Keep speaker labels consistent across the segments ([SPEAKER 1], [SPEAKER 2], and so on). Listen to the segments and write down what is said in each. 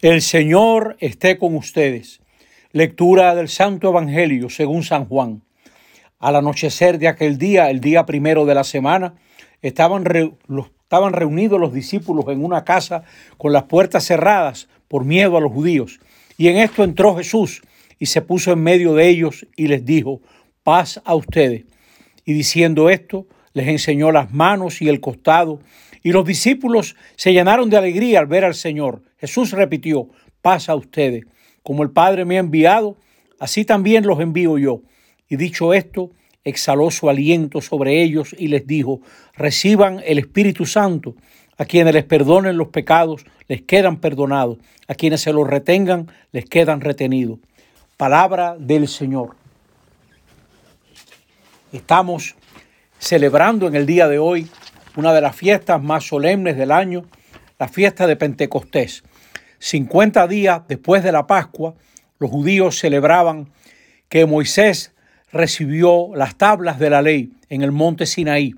[SPEAKER 1] El Señor esté con ustedes. Lectura del Santo Evangelio según San Juan. Al anochecer de aquel día, el día primero de la semana, estaban, estaban reunidos los discípulos en una casa con las puertas cerradas por miedo a los judíos. Y en esto entró Jesús y se puso en medio de ellos y les dijo, paz a ustedes. Y diciendo esto, les enseñó las manos y el costado. Y los discípulos se llenaron de alegría al ver al Señor. Jesús repitió, pasa a ustedes, como el Padre me ha enviado, así también los envío yo. Y dicho esto, exhaló su aliento sobre ellos y les dijo, reciban el Espíritu Santo. A quienes les perdonen los pecados, les quedan perdonados. A quienes se los retengan, les quedan retenidos. Palabra del Señor. Estamos celebrando en el día de hoy una de las fiestas más solemnes del año, la fiesta de Pentecostés. 50 días después de la Pascua, los judíos celebraban que Moisés recibió las tablas de la ley en el monte Sinaí.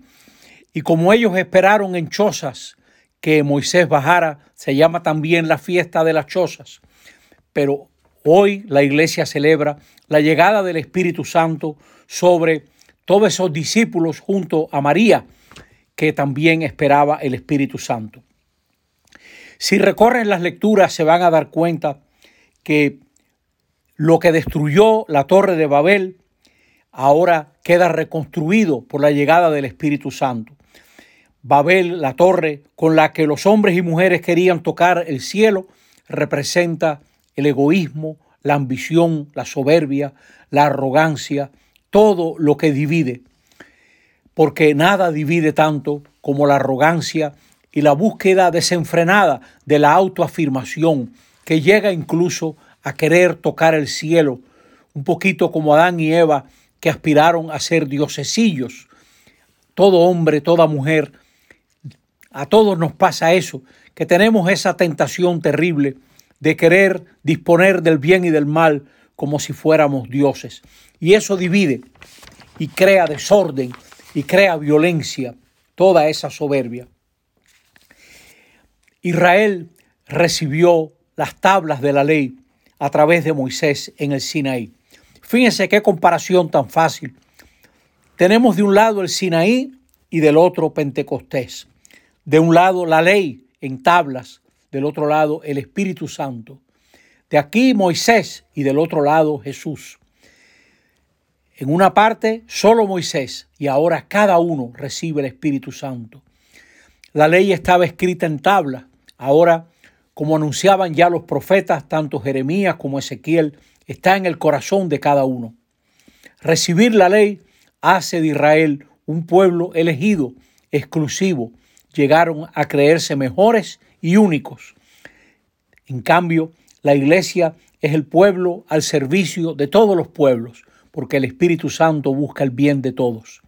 [SPEAKER 1] Y como ellos esperaron en chozas que Moisés bajara, se llama también la fiesta de las chozas. Pero hoy la iglesia celebra la llegada del Espíritu Santo sobre todos esos discípulos junto a María, que también esperaba el Espíritu Santo. Si recorren las lecturas se van a dar cuenta que lo que destruyó la torre de Babel ahora queda reconstruido por la llegada del Espíritu Santo. Babel, la torre con la que los hombres y mujeres querían tocar el cielo, representa el egoísmo, la ambición, la soberbia, la arrogancia, todo lo que divide, porque nada divide tanto como la arrogancia y la búsqueda desenfrenada de la autoafirmación que llega incluso a querer tocar el cielo, un poquito como Adán y Eva que aspiraron a ser diosesillos. Todo hombre, toda mujer, a todos nos pasa eso, que tenemos esa tentación terrible de querer disponer del bien y del mal como si fuéramos dioses. Y eso divide y crea desorden y crea violencia, toda esa soberbia. Israel recibió las tablas de la ley a través de Moisés en el Sinaí. Fíjense qué comparación tan fácil. Tenemos de un lado el Sinaí y del otro Pentecostés. De un lado la ley en tablas, del otro lado el Espíritu Santo. De aquí Moisés y del otro lado Jesús. En una parte solo Moisés y ahora cada uno recibe el Espíritu Santo. La ley estaba escrita en tablas Ahora, como anunciaban ya los profetas, tanto Jeremías como Ezequiel, está en el corazón de cada uno. Recibir la ley hace de Israel un pueblo elegido, exclusivo. Llegaron a creerse mejores y únicos. En cambio, la iglesia es el pueblo al servicio de todos los pueblos, porque el Espíritu Santo busca el bien de todos.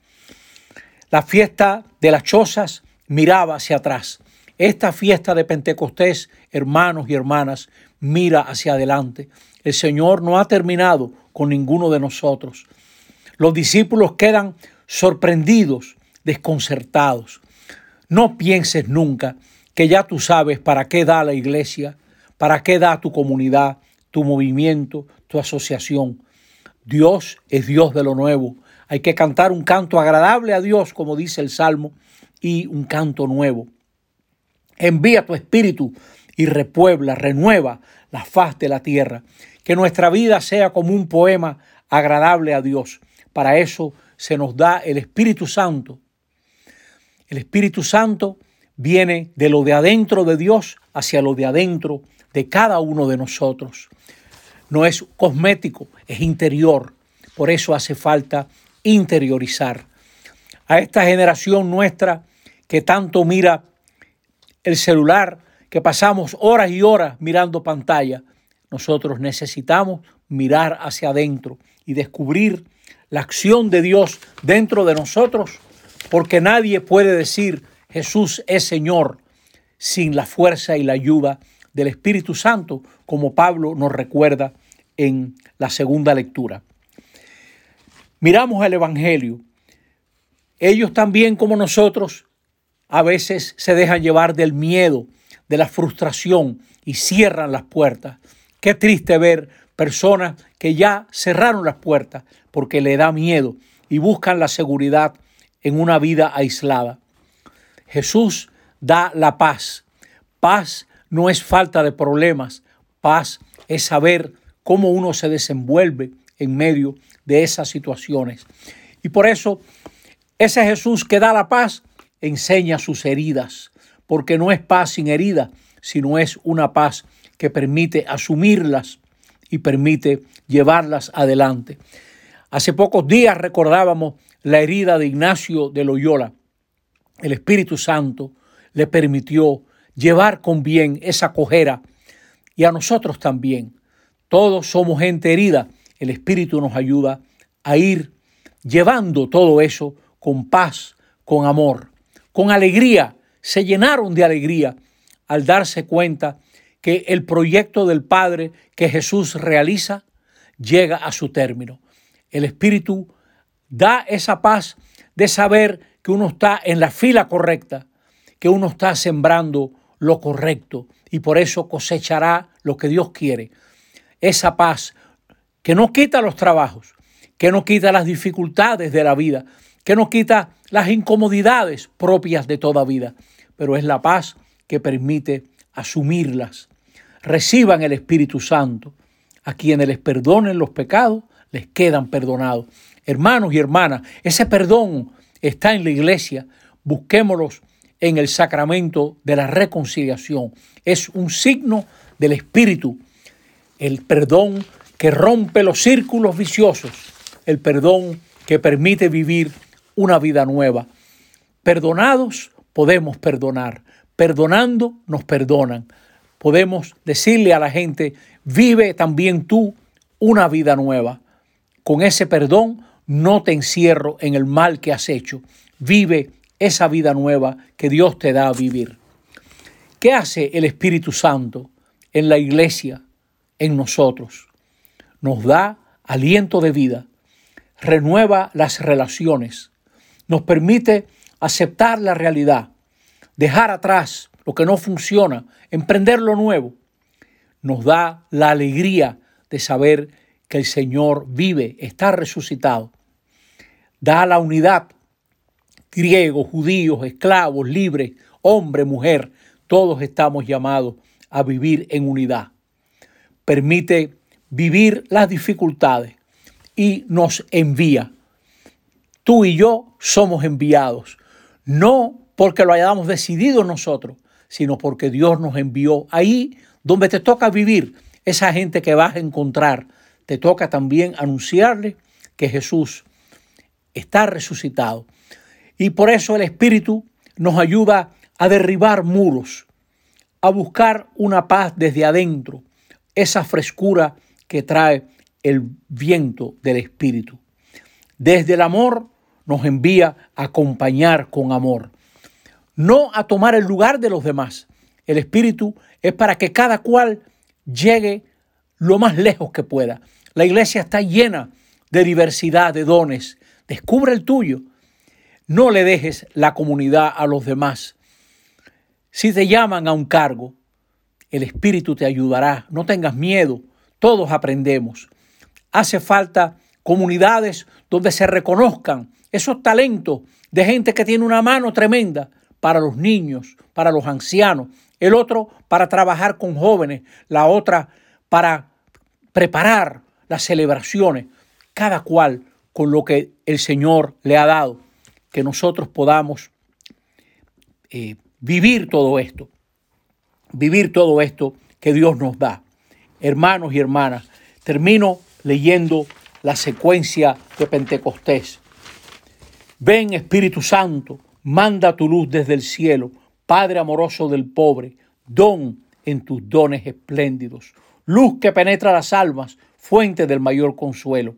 [SPEAKER 1] La fiesta de las chozas miraba hacia atrás. Esta fiesta de Pentecostés, hermanos y hermanas, mira hacia adelante. El Señor no ha terminado con ninguno de nosotros. Los discípulos quedan sorprendidos, desconcertados. No pienses nunca que ya tú sabes para qué da la iglesia, para qué da tu comunidad, tu movimiento, tu asociación. Dios es Dios de lo nuevo. Hay que cantar un canto agradable a Dios, como dice el Salmo, y un canto nuevo. Envía tu espíritu y repuebla, renueva la faz de la tierra. Que nuestra vida sea como un poema agradable a Dios. Para eso se nos da el Espíritu Santo. El Espíritu Santo viene de lo de adentro de Dios hacia lo de adentro de cada uno de nosotros. No es cosmético, es interior. Por eso hace falta interiorizar. A esta generación nuestra que tanto mira el celular, que pasamos horas y horas mirando pantalla, nosotros necesitamos mirar hacia adentro y descubrir la acción de Dios dentro de nosotros, porque nadie puede decir Jesús es Señor sin la fuerza y la ayuda del Espíritu Santo, como Pablo nos recuerda en la segunda lectura. Miramos el Evangelio. Ellos también como nosotros a veces se dejan llevar del miedo, de la frustración y cierran las puertas. Qué triste ver personas que ya cerraron las puertas porque le da miedo y buscan la seguridad en una vida aislada. Jesús da la paz. Paz no es falta de problemas, paz es saber cómo uno se desenvuelve en medio de esas situaciones. Y por eso ese Jesús que da la paz enseña sus heridas, porque no es paz sin herida, sino es una paz que permite asumirlas y permite llevarlas adelante. Hace pocos días recordábamos la herida de Ignacio de Loyola. El Espíritu Santo le permitió llevar con bien esa cojera y a nosotros también. Todos somos gente herida. El Espíritu nos ayuda a ir llevando todo eso con paz, con amor, con alegría. Se llenaron de alegría al darse cuenta que el proyecto del Padre que Jesús realiza llega a su término. El Espíritu da esa paz de saber que uno está en la fila correcta, que uno está sembrando lo correcto y por eso cosechará lo que Dios quiere. Esa paz que no quita los trabajos, que no quita las dificultades de la vida, que no quita las incomodidades propias de toda vida, pero es la paz que permite asumirlas. Reciban el Espíritu Santo. A quienes les perdonen los pecados, les quedan perdonados. Hermanos y hermanas, ese perdón está en la iglesia. Busquémoslos en el sacramento de la reconciliación. Es un signo del Espíritu, el perdón que rompe los círculos viciosos, el perdón que permite vivir una vida nueva. Perdonados podemos perdonar, perdonando nos perdonan. Podemos decirle a la gente, vive también tú una vida nueva. Con ese perdón no te encierro en el mal que has hecho. Vive esa vida nueva que Dios te da a vivir. ¿Qué hace el Espíritu Santo en la iglesia, en nosotros? Nos da aliento de vida, renueva las relaciones, nos permite aceptar la realidad, dejar atrás lo que no funciona, emprender lo nuevo. Nos da la alegría de saber que el Señor vive, está resucitado. Da la unidad griegos, judíos, esclavos, libres, hombre, mujer, todos estamos llamados a vivir en unidad. Permite vivir las dificultades y nos envía. Tú y yo somos enviados, no porque lo hayamos decidido nosotros, sino porque Dios nos envió ahí donde te toca vivir. Esa gente que vas a encontrar, te toca también anunciarle que Jesús está resucitado y por eso el Espíritu nos ayuda a derribar muros, a buscar una paz desde adentro, esa frescura que trae el viento del Espíritu. Desde el amor nos envía a acompañar con amor, no a tomar el lugar de los demás. El Espíritu es para que cada cual llegue lo más lejos que pueda. La iglesia está llena de diversidad de dones. Descubre el tuyo no le dejes la comunidad a los demás. Si te llaman a un cargo, el Espíritu te ayudará. No tengas miedo. Todos aprendemos. Hace falta comunidades donde se reconozcan esos talentos de gente que tiene una mano tremenda para los niños, para los ancianos, el otro para trabajar con jóvenes, la otra para preparar las celebraciones, cada cual con lo que el Señor le ha dado que nosotros podamos eh, vivir todo esto, vivir todo esto que Dios nos da. Hermanos y hermanas, termino leyendo la secuencia de Pentecostés. Ven Espíritu Santo, manda tu luz desde el cielo, Padre amoroso del pobre, don en tus dones espléndidos, luz que penetra las almas, fuente del mayor consuelo.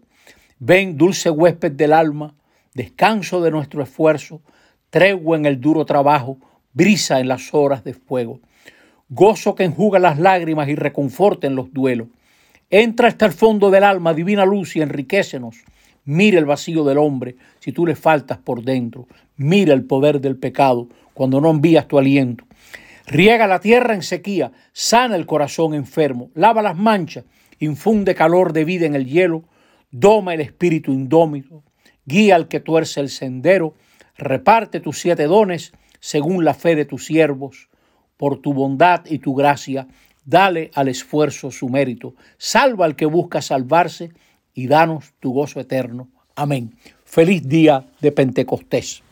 [SPEAKER 1] Ven, dulce huésped del alma, descanso de nuestro esfuerzo, tregua en el duro trabajo, brisa en las horas de fuego, gozo que enjuga las lágrimas y reconforta en los duelos. Entra hasta el fondo del alma, divina luz, y enriquecenos. Mira el vacío del hombre si tú le faltas por dentro. Mira el poder del pecado cuando no envías tu aliento. Riega la tierra en sequía, sana el corazón enfermo, lava las manchas, infunde calor de vida en el hielo, doma el espíritu indómito, guía al que tuerce el sendero, reparte tus siete dones según la fe de tus siervos. Por tu bondad y tu gracia, dale al esfuerzo su mérito. Salva al que busca salvarse y danos tu gozo eterno. Amén. Feliz día de Pentecostés.